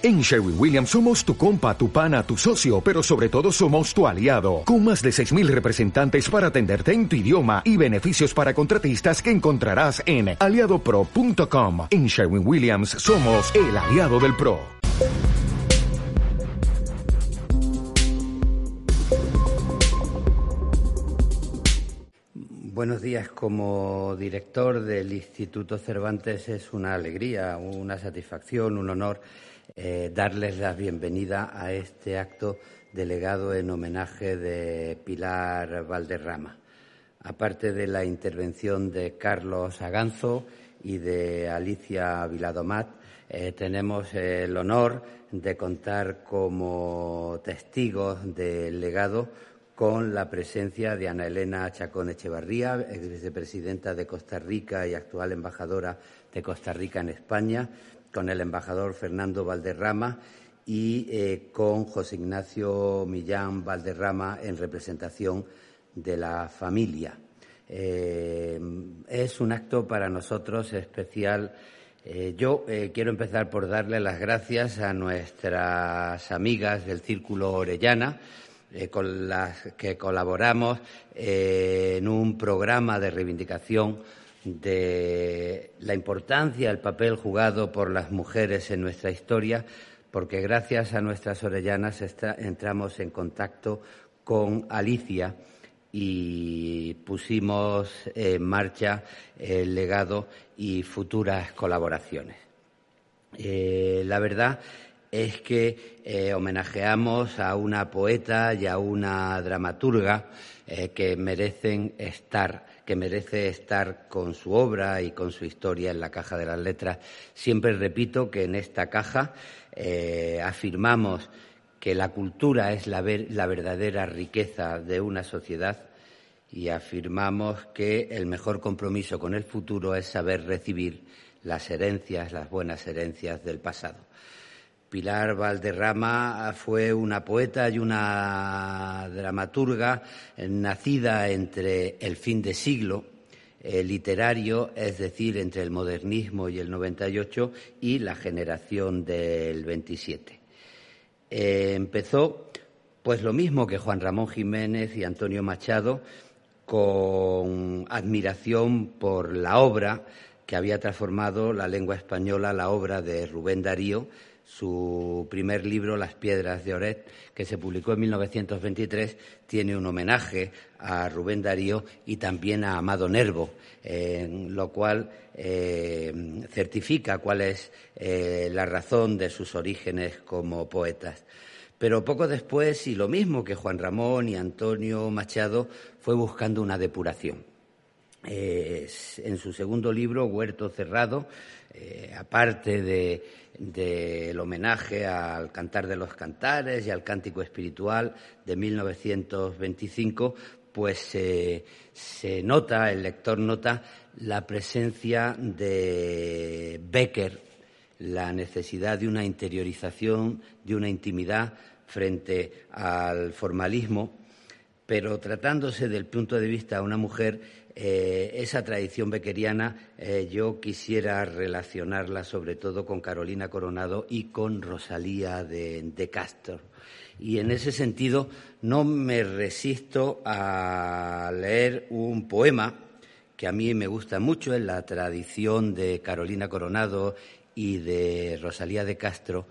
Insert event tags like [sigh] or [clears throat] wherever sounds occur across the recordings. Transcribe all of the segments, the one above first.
En Sherwin Williams somos tu compa, tu pana, tu socio, pero sobre todo somos tu aliado, con más de 6.000 representantes para atenderte en tu idioma y beneficios para contratistas que encontrarás en aliadopro.com. En Sherwin Williams somos el aliado del PRO. Buenos días. Como director del Instituto Cervantes es una alegría, una satisfacción, un honor eh, darles la bienvenida a este acto delegado en homenaje de Pilar Valderrama. Aparte de la intervención de Carlos Aganzo y de Alicia Viladomat, eh, tenemos el honor de contar como testigos del legado con la presencia de Ana Elena Chacón Echevarría, ex vicepresidenta de Costa Rica y actual embajadora de Costa Rica en España, con el embajador Fernando Valderrama y eh, con José Ignacio Millán Valderrama en representación de la familia. Eh, es un acto para nosotros especial. Eh, yo quiero empezar por darle las gracias a nuestras amigas del Círculo Orellana, con las que colaboramos en un programa de reivindicación de la importancia del papel jugado por las mujeres en nuestra historia, porque gracias a nuestras orellanas entramos en contacto con Alicia y pusimos en marcha el legado y futuras colaboraciones. Eh, la verdad es que eh, homenajeamos a una poeta y a una dramaturga eh, que merecen estar que merece estar con su obra y con su historia en la caja de las letras. Siempre repito que en esta caja eh, afirmamos que la cultura es la, la verdadera riqueza de una sociedad y afirmamos que el mejor compromiso con el futuro es saber recibir las herencias, las buenas herencias del pasado. Pilar Valderrama fue una poeta y una dramaturga nacida entre el fin de siglo eh, literario, es decir, entre el modernismo y el 98 y la generación del 27. Eh, empezó, pues lo mismo que Juan Ramón Jiménez y Antonio Machado, con admiración por la obra que había transformado la lengua española, la obra de Rubén Darío, su primer libro, Las Piedras de Oret, que se publicó en 1923, tiene un homenaje a Rubén Darío y también a Amado Nervo, lo cual eh, certifica cuál es eh, la razón de sus orígenes como poetas. Pero poco después, y lo mismo que Juan Ramón y Antonio Machado, fue buscando una depuración. en su segundo libro, Huerto Cerrado, eh, aparte del homenaje al Cantar de los Cantares y al Cántico Espiritual de 1925, pues se nota, el lector nota la presencia de Becker, la necesidad de una interiorización, de una intimidad frente al formalismo, pero tratándose del punto de vista de una mujer eh, esa tradición bequeriana eh, yo quisiera relacionarla sobre todo con Carolina Coronado y con Rosalía de, Castro. Y en ese sentido no me resisto a leer un poema que a mí me gusta mucho en la tradición de Carolina Coronado y de Rosalía de Castro,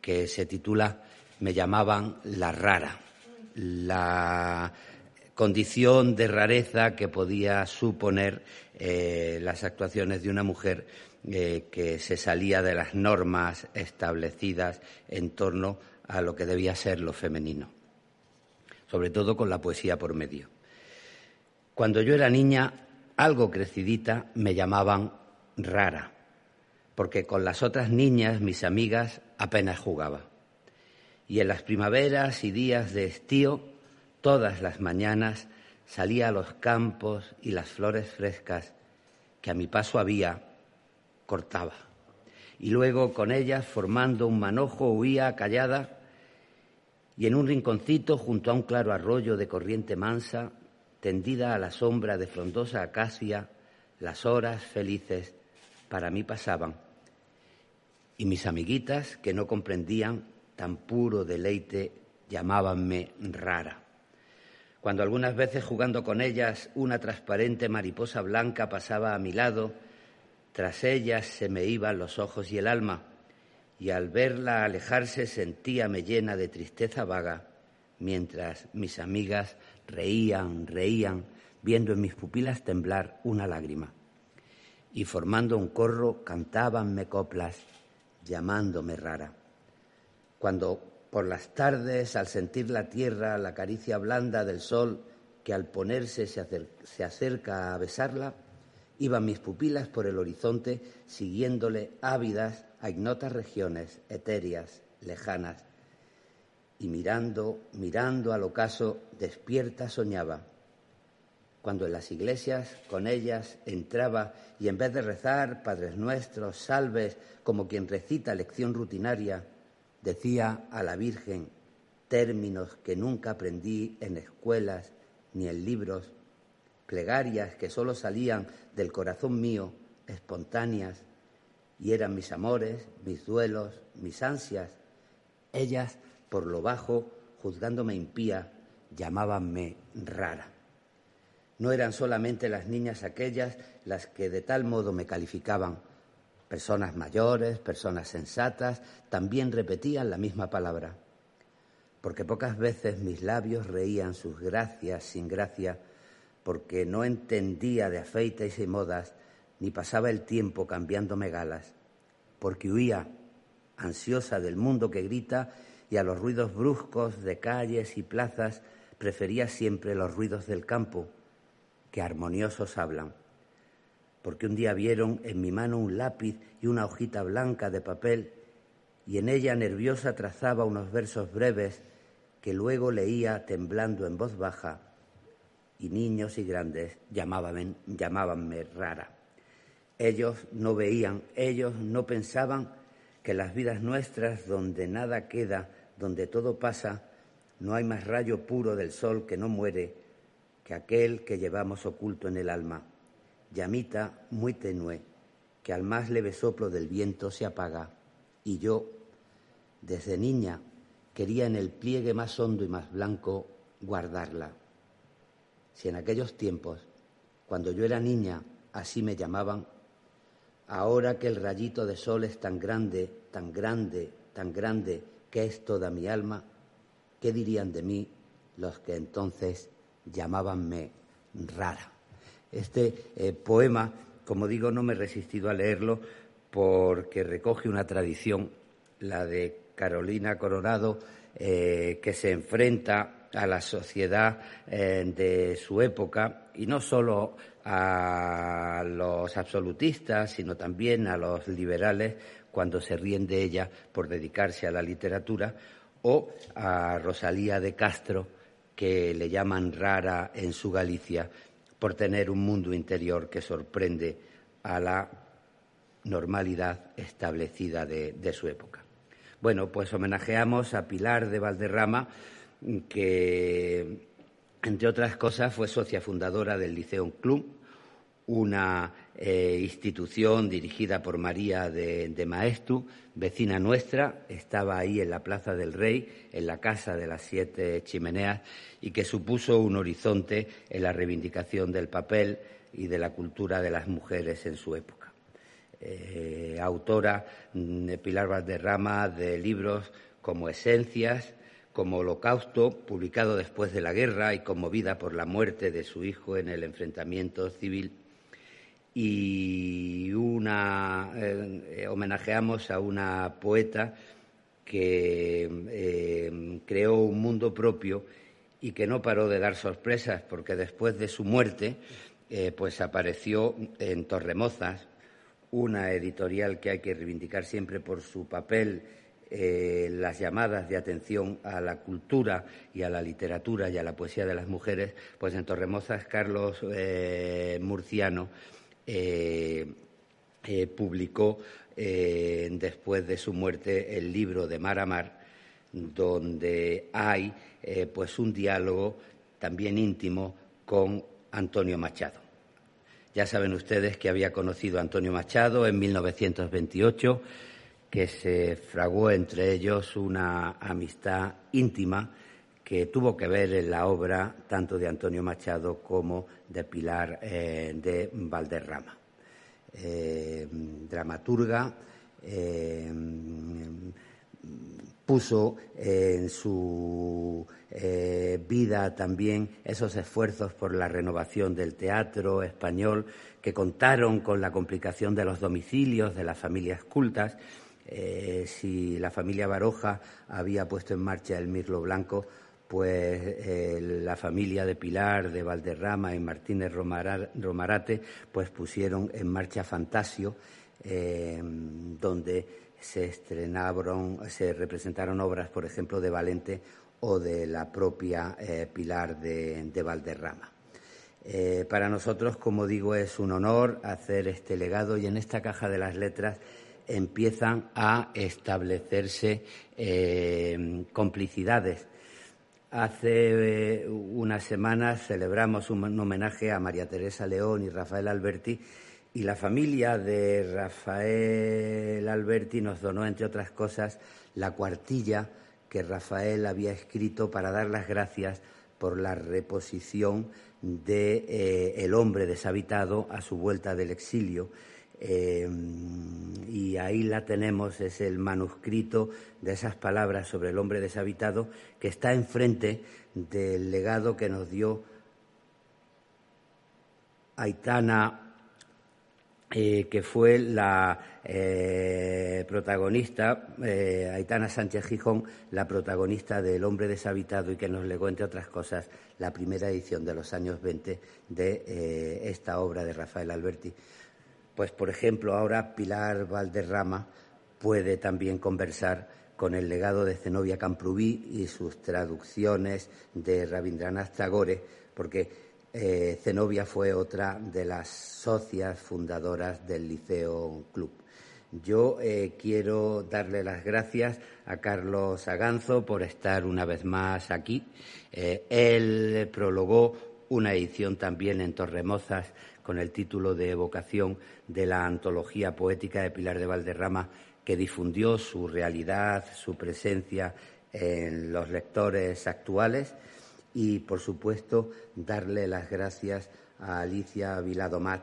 que se titula Me llamaban la rara. La condición de rareza que podía suponer eh, las actuaciones de una mujer eh, que se salía de las normas establecidas en torno a lo que debía ser lo femenino, sobre todo con la poesía por medio. Cuando yo era niña, algo crecidita, me llamaban rara, porque con las otras niñas, mis amigas, apenas jugaba. Y en las primaveras y días de estío Todas las mañanas salía a los campos y las flores frescas que a mi paso había, cortaba. Y luego con ellas, formando un manojo, huía callada y en un rinconcito junto a un claro arroyo de corriente mansa, tendida a la sombra de frondosa acacia, las horas felices para mí pasaban. Y mis amiguitas, que no comprendían tan puro deleite, llamábanme rara. Cuando algunas veces jugando con ellas una transparente mariposa blanca pasaba a mi lado, tras ellas se me iban los ojos y el alma, y al verla alejarse sentíame llena de tristeza vaga, mientras mis amigas reían, reían, viendo en mis pupilas temblar una lágrima. Y formando un corro cantábanme coplas, llamándome rara. Cuando por las tardes, al sentir la tierra, la caricia blanda del sol, que al ponerse se, acerca a besarla, iban mis pupilas por el horizonte, siguiéndole ávidas a ignotas regiones etéreas, lejanas, y mirando, mirando al ocaso, despierta soñaba. Cuando en las iglesias con ellas entraba y en vez de rezar Padres Nuestros, salves, como quien recita lección rutinaria, decía a la Virgen términos que nunca aprendí en escuelas ni en libros, plegarias que solo salían del corazón mío, espontáneas, y eran mis amores, mis duelos, mis ansias. Ellas por lo bajo, juzgándome impía, llamábanme rara. No eran solamente las niñas aquellas las que de tal modo me calificaban. Personas mayores, personas sensatas, también repetían la misma palabra, porque pocas veces mis labios reían sus gracias sin gracia, porque no entendía de afeites y modas, ni pasaba el tiempo cambiándome galas, porque huía, ansiosa del mundo que grita y a los ruidos bruscos de calles y plazas prefería siempre los ruidos del campo, que armoniosos hablan. Porque un día vieron en mi mano un lápiz y una hojita blanca de papel, y en ella nerviosa trazaba unos versos breves que luego leía temblando en voz baja, y niños y grandes llamaban, llamábanme rara. Ellos no veían, ellos no pensaban que las vidas nuestras, donde nada queda, donde todo pasa, no hay más rayo puro del sol que no muere que aquel que llevamos oculto en el alma, llamita muy tenue, que al más leve soplo del viento se apaga, y yo, desde niña, quería en el pliegue más hondo y más blanco guardarla. Si en aquellos tiempos, cuando yo era niña, así me llamaban, ahora que el rayito de sol es tan grande, tan grande, tan grande, que es toda mi alma, ¿qué dirían de mí los que entonces llamábanme rara? Este eh, poema, como digo, no me he resistido a leerlo porque recoge una tradición, la de Carolina Coronado, eh, que se enfrenta a la sociedad eh, de su época y no solo a los absolutistas, sino también a los liberales cuando se ríen de ella por dedicarse a la literatura, o a Rosalía de Castro, que le llaman rara en su Galicia por tener un mundo interior que sorprende a la normalidad establecida de, su época. Bueno, pues homenajeamos a Pilar de Valderrama, que, entre otras cosas, fue socia fundadora del Liceo Club, una eh, institución dirigida por María de, Maestu, vecina nuestra, estaba ahí en la Plaza del Rey, en la Casa de las Siete Chimeneas, y que supuso un horizonte en la reivindicación del papel y de la cultura de las mujeres en su época. Eh, autora mm, de Pilar Valderrama de libros como Esencias, como Holocausto, publicado después de la guerra y conmovida por la muerte de su hijo en el enfrentamiento civil y una eh, homenajeamos a una poeta que eh, creó un mundo propio y que no paró de dar sorpresas porque después de su muerte eh, pues apareció en Torremozas una editorial que hay que reivindicar siempre por su papel las llamadas de atención a la cultura y a la literatura y a la poesía de las mujeres, pues en Torremozas Carlos Murciano eh, eh, publicó eh, después de su muerte el libro de Mar a Mar, donde hay pues un diálogo también íntimo con Antonio Machado. Ya saben ustedes que había conocido a Antonio Machado en 1928, que se fraguó entre ellos una amistad íntima que tuvo que ver en la obra tanto de Antonio Machado como de Pilar eh, de Valderrama. Eh, dramaturga, eh, puso en su vida también esos esfuerzos por la renovación del teatro español que contaron con la complicación de los domicilios de las familias cultas. si la familia Baroja había puesto en marcha el Mirlo Blanco, pues eh, la familia de Pilar, de Valderrama y Martínez Romarate, pues pusieron en marcha Fantasio, eh, donde se estrenaron, se representaron obras, por ejemplo, de Valente o de la propia eh, Pilar de, de Valderrama. para nosotros, como digo, es un honor hacer este legado y en esta caja de las letras empiezan a establecerse complicidades Hace eh, unas semanas celebramos un homenaje a María Teresa León y Rafael Alberti y la familia de Rafael Alberti nos donó, entre otras cosas, la cuartilla que Rafael había escrito para dar las gracias por la reposición de eh, El hombre deshabitado a su vuelta del exilio eh, y ahí la tenemos, es el manuscrito de esas palabras sobre el hombre deshabitado que está enfrente del legado que nos dio Aitana, eh, que fue la eh, protagonista, Aitana Sánchez Gijón, la protagonista del Hombre Deshabitado y que nos legó, entre otras cosas, la primera edición de los años 20 de esta obra de Rafael Alberti. Pues, por ejemplo, ahora Pilar Valderrama puede también conversar con el legado de Zenobia Camprubí y sus traducciones de Rabindranath Tagore, porque eh, Zenobia fue otra de las socias fundadoras del Liceo Club. Yo eh, quiero darle las gracias a Carlos Aganzo por estar una vez más aquí. Eh, él prologó una edición también en Torremozas con el título de evocación de la antología poética de Pilar de Valderrama, que difundió su realidad, su presencia en los lectores actuales y, por supuesto, darle las gracias a Alicia Viladomat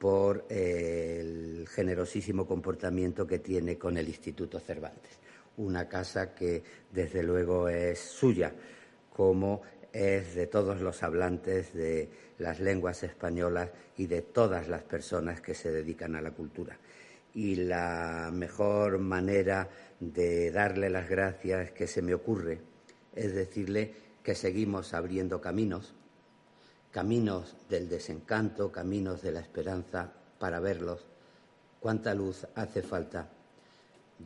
por el generosísimo comportamiento que tiene con el Instituto Cervantes, una casa que desde luego es suya, como es de todos los hablantes de las lenguas españolas y de todas las personas que se dedican a la cultura. Y la mejor manera de darle las gracias que se me ocurre es decirle que seguimos abriendo caminos, caminos del desencanto, caminos de la esperanza para verlos. ¿Cuánta luz hace falta?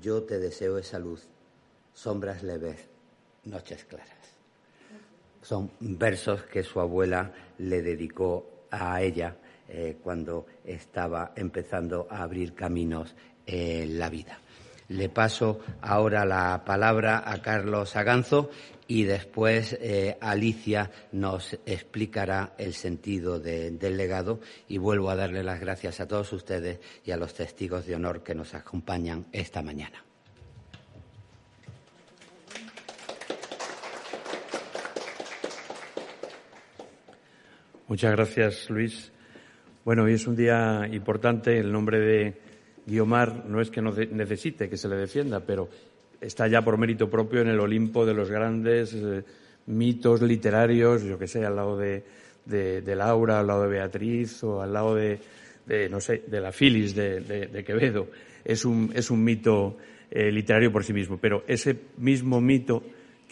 Yo te deseo esa luz, sombras leves, noches claras. Son versos que su abuela le dedicó a ella eh, cuando estaba empezando a abrir caminos en la vida. Le paso ahora la palabra a Carlos Aganzo y después eh, Alicia nos explicará el sentido del legado y vuelvo a darle las gracias a todos ustedes y a los testigos de honor que nos acompañan esta mañana. Muchas gracias, Luis. Bueno, hoy es un día importante. El nombre de Guiomar no es que no necesite que se le defienda, pero está ya por mérito propio en el Olimpo de los grandes eh, mitos literarios, yo que sé, al lado de, Laura, al lado de Beatriz o al lado de, no sé, de la Filis de, Quevedo. Es un, es un mito eh, literario por sí mismo, pero ese mismo mito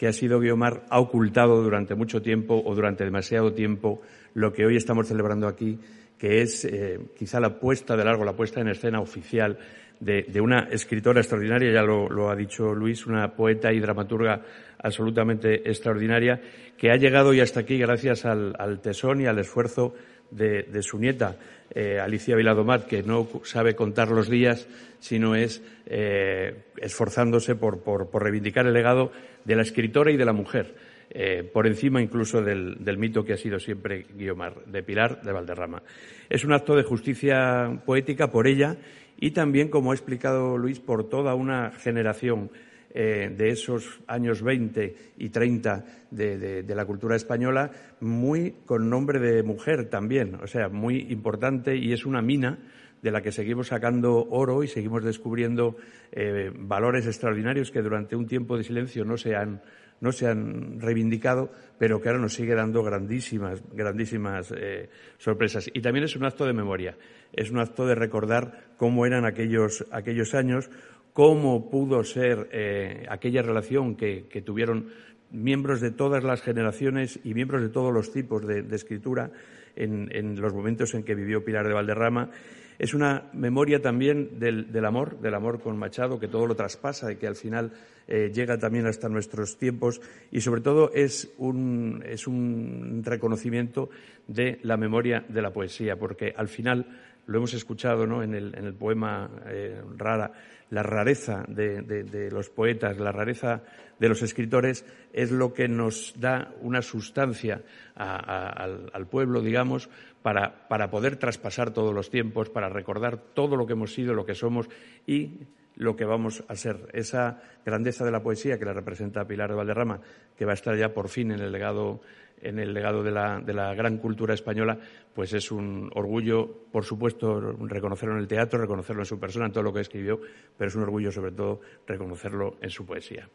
que ha sido Guiomar ha ocultado durante mucho tiempo o durante demasiado tiempo lo que hoy estamos celebrando aquí, que es eh, quizá la puesta de largo, la puesta en escena oficial de, una escritora extraordinaria, ya lo, ha dicho Luis, una poeta y dramaturga absolutamente extraordinaria, que ha llegado y hasta aquí gracias al, tesón y al esfuerzo de, su nieta, eh, Alicia Viladomat, que no sabe contar los días, sino es eh, esforzándose por reivindicar el legado de la escritora y de la mujer eh, por encima incluso del, mito que ha sido siempre Guiomar, de Pilar de Valderrama. Es un acto de justicia poética por ella y también, como ha explicado Luis, por toda una generación eh, de esos años 20 y 30 de, de, la cultura española, muy con nombre de mujer también, o sea, muy importante y es una mina de la que seguimos sacando oro y seguimos descubriendo eh, valores extraordinarios que durante un tiempo de silencio no se han no se han reivindicado, pero que ahora nos sigue dando grandísimas, grandísimas eh, sorpresas. Y también es un acto de memoria, es un acto de recordar cómo eran aquellos, aquellos años, cómo pudo ser eh, aquella relación que, tuvieron miembros de todas las generaciones y miembros de todos los tipos de, escritura en, en, los momentos en que vivió Pilar de Valderrama es una memoria también del, amor, del amor con Machado, que todo lo traspasa y que al final eh, llega también hasta nuestros tiempos. Y sobre todo es un, es un reconocimiento de la memoria de la poesía, porque al final lo hemos escuchado ¿no? en, el, poema eh, Rara, la rareza de, los poetas, la rareza de los escritores es lo que nos da una sustancia al, pueblo, digamos, para, para poder traspasar todos los tiempos, para recordar todo lo que hemos sido, lo que somos y lo que vamos a ser. Esa grandeza de la poesía que la representa Pilar de Valderrama, que va a estar ya por fin en el legado en el legado de la, gran cultura española, pues es un orgullo, por supuesto, reconocerlo en el teatro, reconocerlo en su persona, en todo lo que escribió, pero es un orgullo, sobre todo, reconocerlo en su poesía.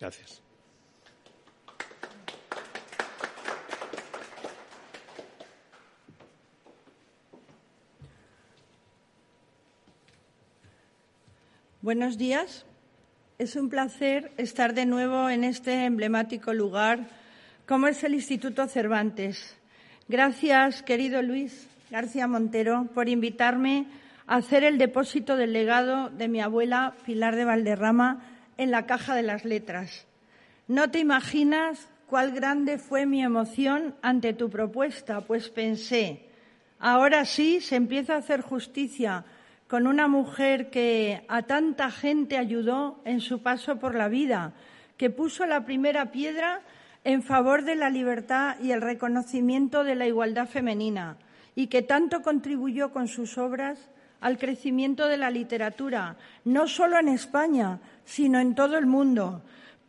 Gracias. Buenos días. Es un placer estar de nuevo en este emblemático lugar como es el Instituto Cervantes. Gracias, querido Luis García Montero, por invitarme a hacer el depósito del legado de mi abuela Pilar de Valderrama en la Caja de las Letras. No te imaginas cuál grande fue mi emoción ante tu propuesta, pues pensé, ahora sí se empieza a hacer justicia con una mujer que a tanta gente ayudó en su paso por la vida, que puso la primera piedra en favor de la libertad y el reconocimiento de la igualdad femenina y que tanto contribuyó con sus obras al crecimiento de la literatura, no solo en España, sino en todo el mundo.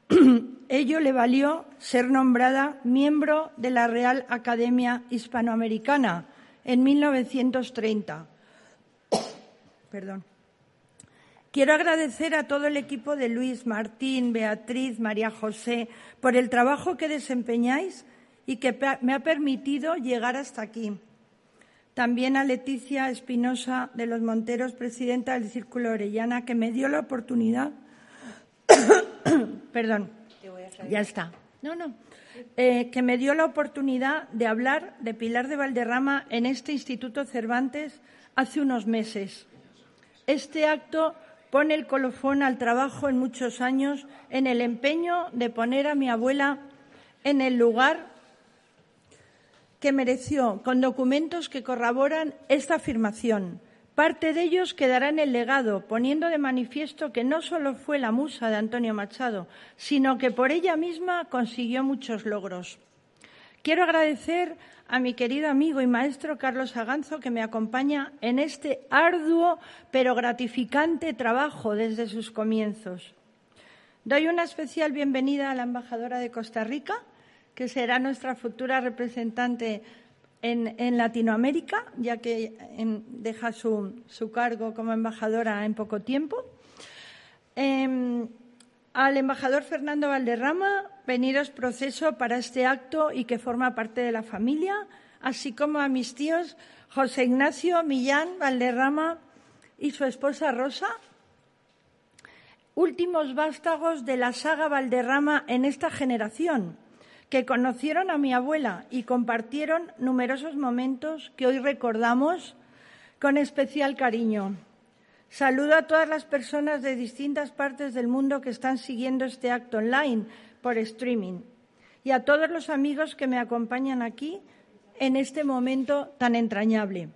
[clears throat] Ello le valió ser nombrada miembro de la Real Academia Hispanoamericana en 1930. [coughs] Perdón. Quiero agradecer a todo el equipo de Luis, Martín, Beatriz, María José por el trabajo que desempeñáis y que me ha permitido llegar hasta aquí. También a Leticia Espinosa de los Monteros, presidenta del Círculo Orellana, que me dio la oportunidad. [coughs] Perdón, ya está. No, no. Eh, que me dio la oportunidad de hablar de Pilar de Valderrama en este Instituto Cervantes hace unos meses. Este acto pone el colofón al trabajo en muchos años en el empeño de poner a mi abuela en el lugar que mereció, con documentos que corroboran esta afirmación. Parte de ellos quedará en el legado, poniendo de manifiesto que no solo fue la musa de Antonio Machado, sino que por ella misma consiguió muchos logros. Quiero agradecer a mi querido amigo y maestro Carlos Aganzo, que me acompaña en este arduo pero gratificante trabajo desde sus comienzos. Doy una especial bienvenida a la embajadora de Costa Rica, que será nuestra futura representante en, Latinoamérica, ya que em, deja su, cargo como embajadora en poco tiempo. Em, al embajador Fernando Valderrama, veniros proceso para este acto y que forma parte de la familia, así como a mis tíos José Ignacio Millán Valderrama y su esposa Rosa, últimos vástagos de la saga Valderrama en esta generación, que conocieron a mi abuela y compartieron numerosos momentos que hoy recordamos con especial cariño. Saludo a todas las personas de distintas partes del mundo que están siguiendo este acto online por streaming y a todos los amigos que me acompañan aquí en este momento tan entrañable.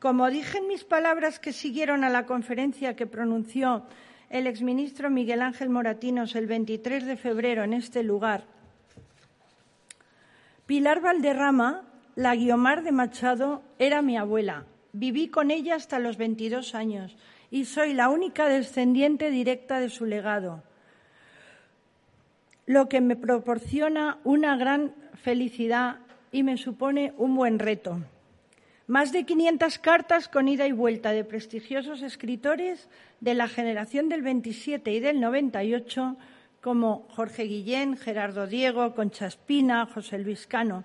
Como dije en mis palabras que siguieron a la conferencia que pronunció el exministro Miguel Ángel Moratinos el 23 de febrero en este lugar, Pilar Valderrama, la Guiomar de Machado, era mi abuela. Viví con ella hasta los 22 años y soy la única descendiente directa de su legado, lo que me proporciona una gran felicidad y me supone un buen reto. Más de 500 cartas con ida y vuelta de prestigiosos escritores de la generación del 27 y del 98, como Jorge Guillén, Gerardo Diego, Concha Espina, José Luis Cano,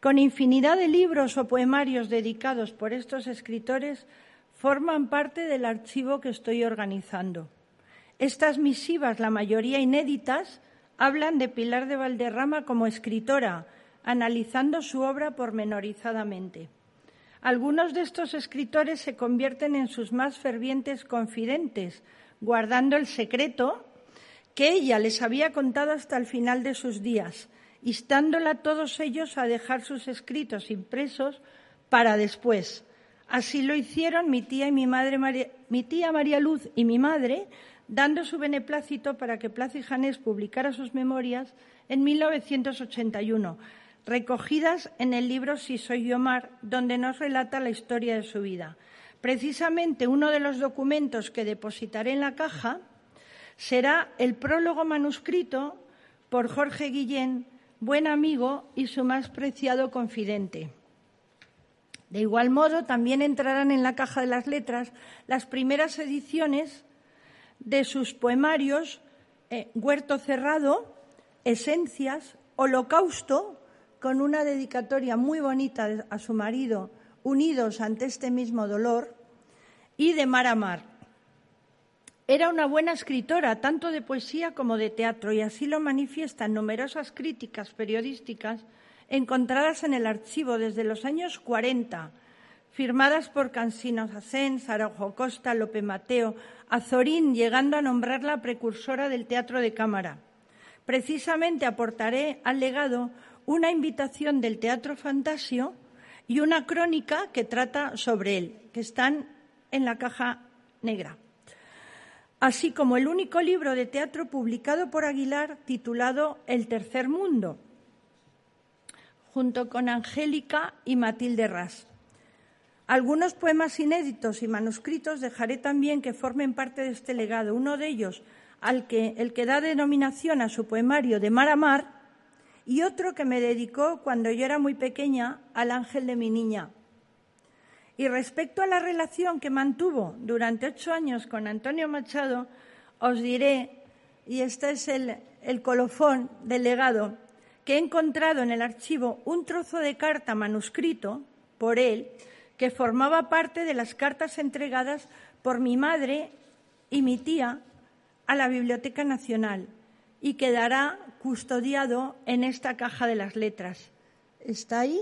con infinidad de libros o poemarios dedicados por estos escritores, forman parte del archivo que estoy organizando. Estas misivas, la mayoría inéditas, hablan de Pilar de Valderrama como escritora, analizando su obra pormenorizadamente. Algunos de estos escritores se convierten en sus más fervientes confidentes, guardando el secreto que ella les había contado hasta el final de sus días, instándola a todos ellos a dejar sus escritos impresos para después. Así lo hicieron mi tía y mi madre, mi tía María Luz y mi madre, dando su beneplácito para que Plaza y Janés publicara sus memorias en 1981, recogidas en el libro Si soy yo donde nos relata la historia de su vida. Precisamente uno de los documentos que depositaré en la caja será el prólogo manuscrito por Jorge Guillén, buen amigo y su más preciado confidente. De igual modo, también entrarán en la caja de las letras las primeras ediciones de sus poemarios eh, Huerto Cerrado, Esencias, Holocausto, con una dedicatoria muy bonita a su marido, unidos ante este mismo dolor, y de Mar a Mar. Era una buena escritora, tanto de poesía como de teatro, y así lo manifiestan numerosas críticas periodísticas encontradas en el archivo desde los años 40, firmadas por Cansino Sacén, Sarajo Costa, Lope Mateo, Azorín, llegando a nombrarla precursora del teatro de cámara. Precisamente aportaré al legado una invitación del Teatro Fantasio y una crónica que trata sobre él, que están en la caja negra. Así como el único libro de teatro publicado por Aguilar titulado El Tercer Mundo, junto con Angélica y Matilde Ras. Algunos poemas inéditos y manuscritos dejaré también que formen parte de este legado. Uno de ellos, al que, el que da denominación a su poemario de Mar a Mar, y otro que me dedicó cuando yo era muy pequeña al ángel de mi niña. Y respecto a la relación que mantuvo durante ocho años con Antonio Machado, os diré, y este es el, el colofón del legado, que he encontrado en el archivo un trozo de carta manuscrito por él que formaba parte de las cartas entregadas por mi madre y mi tía a la Biblioteca Nacional y quedará custodiado en esta caja de las letras. Está ahí.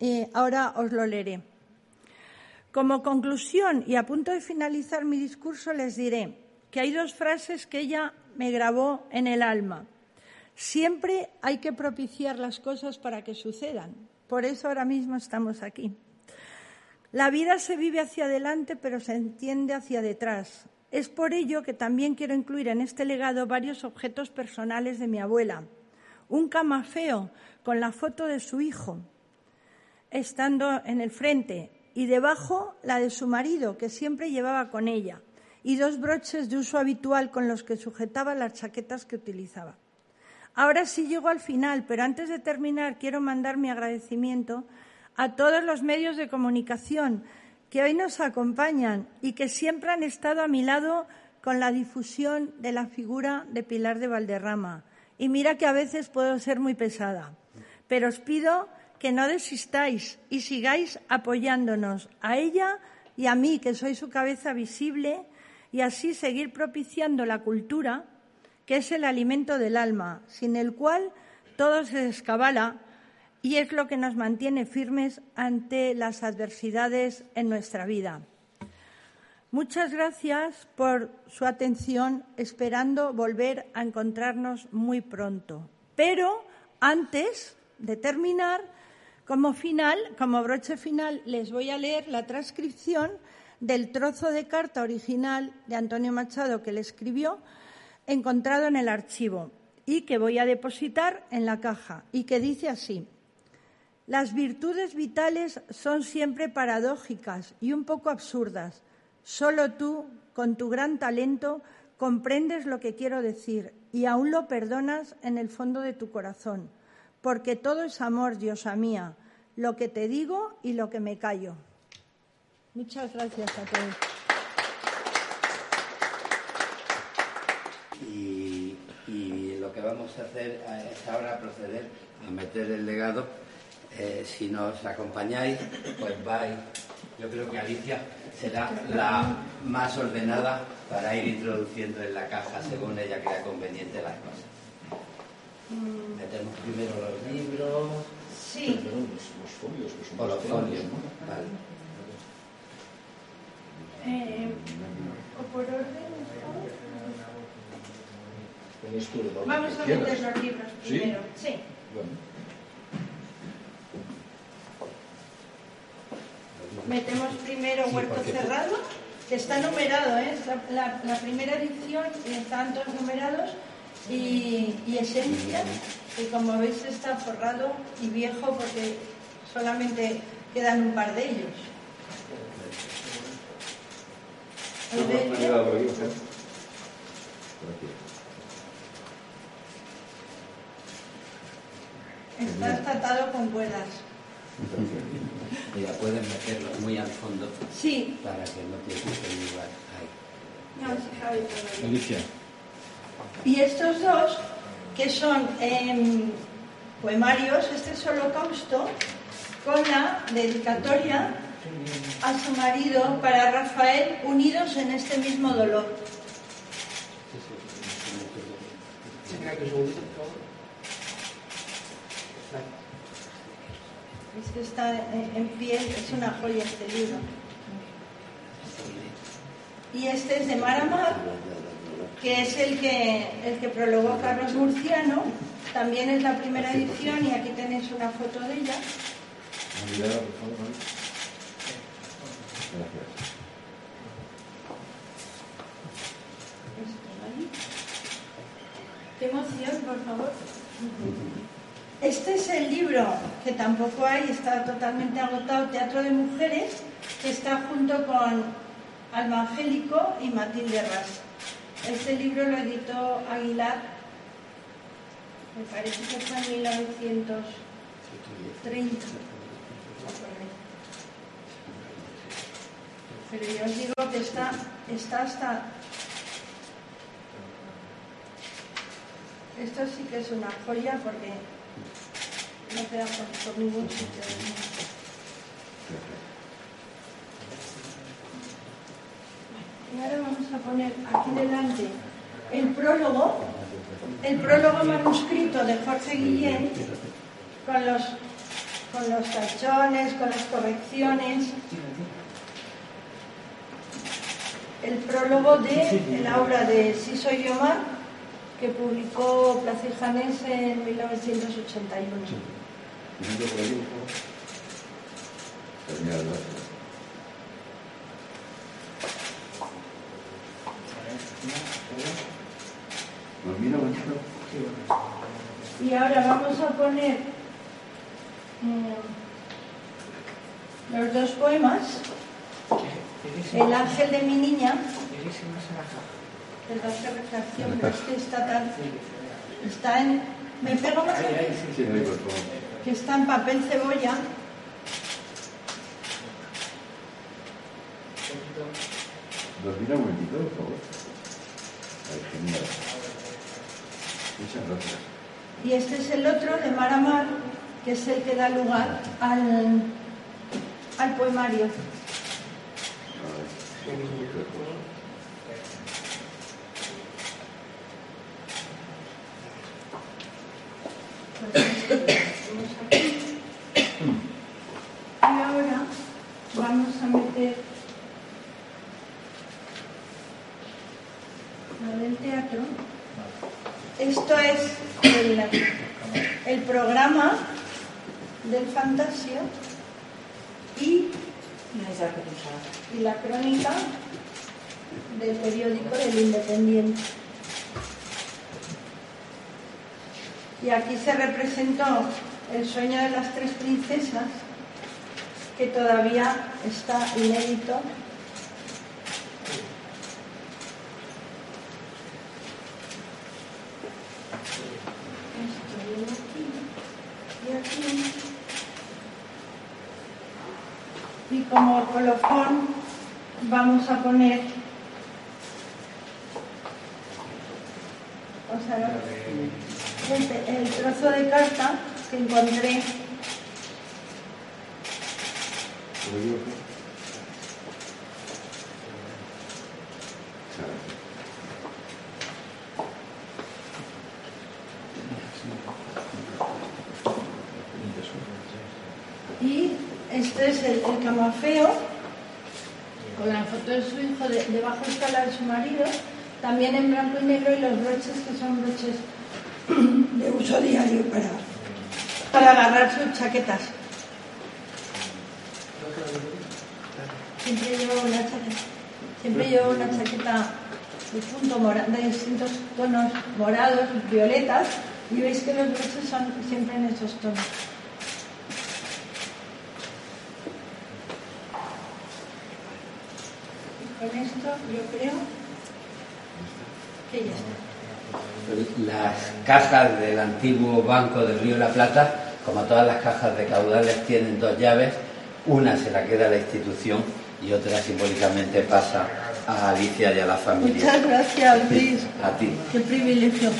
Eh, ahora os lo leeré. Como conclusión y a punto de finalizar mi discurso les diré que hay dos frases que ella me grabó en el alma. Siempre hay que propiciar las cosas para que sucedan. Por eso ahora mismo estamos aquí. La vida se vive hacia adelante, pero se entiende hacia detrás. Es por ello que también quiero incluir en este legado varios objetos personales de mi abuela. Un camafeo con la foto de su hijo, estando en el frente, y debajo la de su marido, que siempre llevaba con ella, y dos broches de uso habitual con los que sujetaba las chaquetas que utilizaba. Ahora sí llego al final, pero antes de terminar quiero mandar mi agradecimiento a todos los medios de comunicación que hoy nos acompañan y que siempre han estado a mi lado con la difusión de la figura de Pilar de Valderrama. Y mira que a veces puedo ser muy pesada, pero os pido que no desistáis y sigáis apoyándonos a ella y a mí, que soy su cabeza visible, y así seguir propiciando la cultura, que es el alimento del alma, sin el cual todo se descabala y es lo que nos mantiene firmes ante las adversidades en nuestra vida. Muchas gracias por su atención, esperando volver a encontrarnos muy pronto. Pero antes de terminar, como final, como broche final, les voy a leer la transcripción del trozo de carta original de Antonio Machado que le escribió, encontrado en el archivo y que voy a depositar en la caja y que dice así: Las virtudes vitales son siempre paradójicas y un poco absurdas. Solo tú, con tu gran talento, comprendes lo que quiero decir y aún lo perdonas en el fondo de tu corazón, porque todo es amor, diosa mía, lo que te digo y lo que me callo. Muchas gracias a todos. Y, lo que vamos a hacer es ahora proceder a meter el legado eh, si nos acompañáis, pues vais. Yo creo que Alicia será la más ordenada para ir introduciendo en la caja según ella crea conveniente las cosas. Mm. Metemos primero los libros. Sí. Los, folios, que son o los folios, ¿no? Vale. Eh, ¿O por orden? Vamos a meter los libros primero. Sí. Metemos primero Huerto Cerrado, que está numerado, ¿eh? la, primera edición están todos numerados, y, Esencia, que como veis está forrado y viejo porque solamente quedan un par de ellos. Está tratado con cuerdas. Mira, pueden meterlo muy al fondo. Sí. Para que no pierdas el lugar. Ahí. No, cabe Y estos dos, que son em, poemarios, este es Holocausto, con la dedicatoria a su marido para Rafael, unidos en este mismo dolor. Es está en piel, es una joya este libro. Y este es de Maramar, que es el que, el que prologó Carlos Murciano. También es la primera edición y aquí tenéis una foto de ella. Qué emoción, por favor. [laughs] Este es el libro que tampoco hay, está totalmente agotado, Teatro de Mujeres, que está junto con Alma Angélico y Matilde Ras. Este libro lo editó Aguilar, me parece que fue en 1930. Pero yo os digo que está, está hasta Esto sí que es una joya porque no queda por, ningún sitio. Y ahora vamos a poner aquí delante el prólogo, el prólogo manuscrito de Jorge Guillén con los, con los tachones, con las correcciones. El prólogo de la obra de Siso Yomar que publicó Plaza en 1981. Y ahora vamos a poner eh, los dos poemas. El ángel de mi niña perdón, qué refracción, pero es que está tan. Está en. ¿Me pego más Sí, Que está en papel cebolla. Nos mira un momentito, por favor. Ay, genial. Muchas gracias. Y este es el otro de Mar a Mar, que es el que da lugar al, al poemario. Y ahora vamos a meter la del teatro. Esto es el, el programa del Fantasio y, y la crónica del periódico del Independiente. Y aquí se representó El sueño de las tres princesas, que todavía está inédito. Esto viene aquí y aquí. Y como colofón vamos a poner o sea, el, el trozo de carta que encontré. Y este es el, el camafeo con la foto de su hijo, de- debajo está la de su marido, también en blanco y negro y los broches que son broches de uso diario para, para agarrar sus chaquetas. Siempre llevo una chaqueta, siempre llevo una de de distintos tonos morados, violetas, y veis que los broches son siempre en esos tonos. Con esto yo creo que ya está. Las cajas del antiguo Banco del Río de la Plata, como todas las cajas de caudales, tienen dos llaves. Una se la queda la institución y otra simbólicamente pasa a Alicia y a la familia. Muchas gracias, Luis. A ti. Qué privilegio.